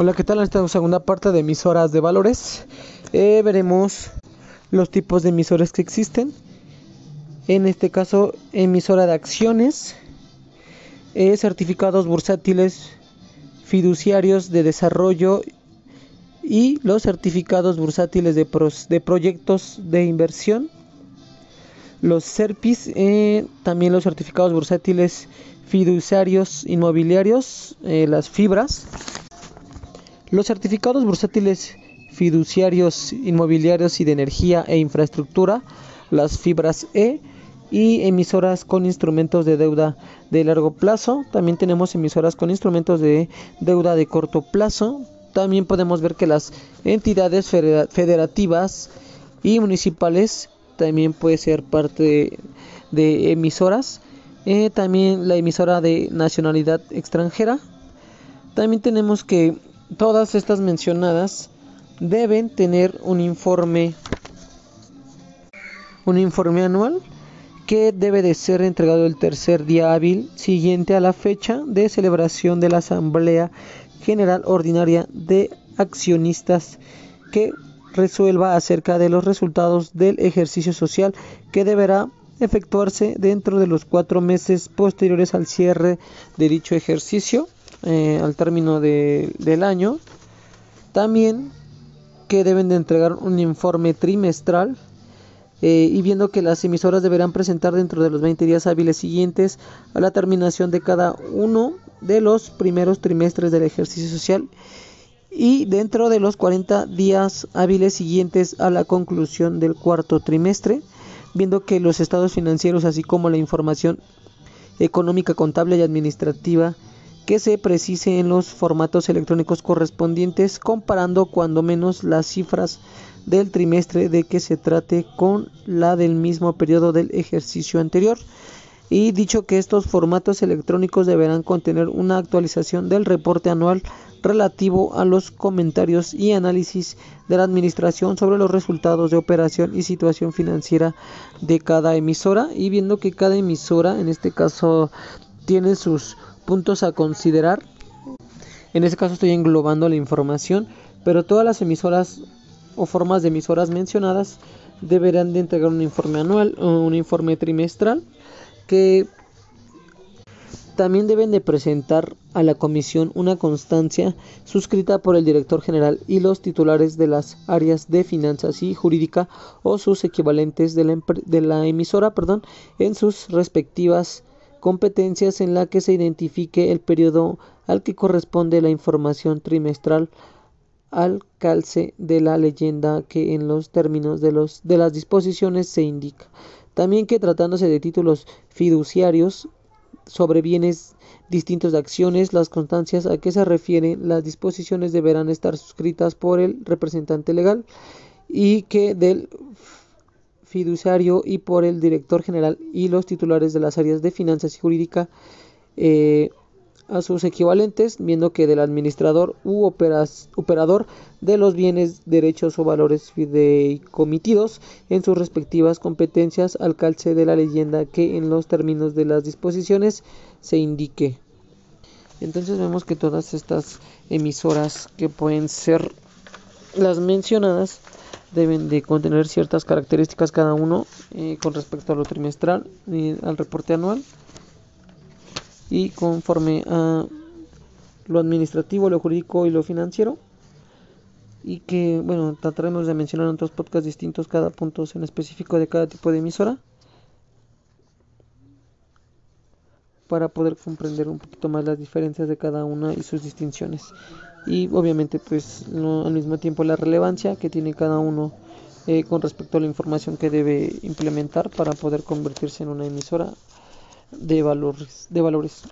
Hola, ¿qué tal? En esta segunda parte de emisoras de valores eh, veremos los tipos de emisores que existen. En este caso, emisora de acciones, eh, certificados bursátiles fiduciarios de desarrollo y los certificados bursátiles de, proyectos de inversión. Los SERPIS, eh, también los certificados bursátiles fiduciarios inmobiliarios, las fibras los certificados bursátiles fiduciarios inmobiliarios y de energía e infraestructura, las fibras E y emisoras con instrumentos de deuda de largo plazo. También tenemos emisoras con instrumentos de deuda de corto plazo. También podemos ver que las entidades federativas y municipales también puede ser parte de, emisoras. Eh, también la emisora de nacionalidad extranjera. También tenemos que todas estas mencionadas deben tener un informe un informe anual que debe de ser entregado el tercer día hábil siguiente a la fecha de celebración de la Asamblea General Ordinaria de Accionistas que resuelva acerca de los resultados del ejercicio social que deberá efectuarse dentro de los cuatro meses posteriores al cierre de dicho ejercicio eh, al término del año. También que deben de entregar un informe trimestral eh, y viendo que las emisoras deberán presentar dentro de los 20 días hábiles siguientes a la terminación de cada uno de los primeros trimestres del ejercicio social y dentro de los 40 días hábiles siguientes a la conclusión del cuarto trimestre, viendo que los estados financieros así como la información económica, contable y administrativa que se precise en los formatos electrónicos correspondientes, comparando cuando menos las cifras del trimestre de que se trate con la del mismo periodo del ejercicio anterior. Y dicho que estos formatos electrónicos deberán contener una actualización del reporte anual relativo a los comentarios y análisis de la administración sobre los resultados de operación y situación financiera de cada emisora y viendo que cada emisora en este caso tiene sus puntos a considerar. En este caso estoy englobando la información, pero todas las emisoras o formas de emisoras mencionadas deberán de entregar un informe anual o un informe trimestral que también deben de presentar a la comisión una constancia suscrita por el director general y los titulares de las áreas de finanzas y jurídica o sus equivalentes de la, de la emisora perdón, en sus respectivas competencias en la que se identifique el periodo al que corresponde la información trimestral al calce de la leyenda que en los términos de, los, de las disposiciones se indica. También que tratándose de títulos fiduciarios sobre bienes distintos de acciones, las constancias a que se refieren las disposiciones deberán estar suscritas por el representante legal y que del fiduciario y por el director general y los titulares de las áreas de finanzas y jurídica eh, a sus equivalentes, viendo que del administrador u operador de los bienes, derechos o valores fideicomitidos en sus respectivas competencias al calce de la leyenda que en los términos de las disposiciones se indique. Entonces vemos que todas estas emisoras que pueden ser las mencionadas deben de contener ciertas características cada uno eh, con respecto a lo trimestral y al reporte anual y conforme a lo administrativo, lo jurídico y lo financiero y que bueno trataremos de mencionar en otros podcasts distintos cada punto en específico de cada tipo de emisora para poder comprender un poquito más las diferencias de cada una y sus distinciones y obviamente pues al mismo tiempo la relevancia que tiene cada uno eh, con respecto a la información que debe implementar para poder convertirse en una emisora de valores de valores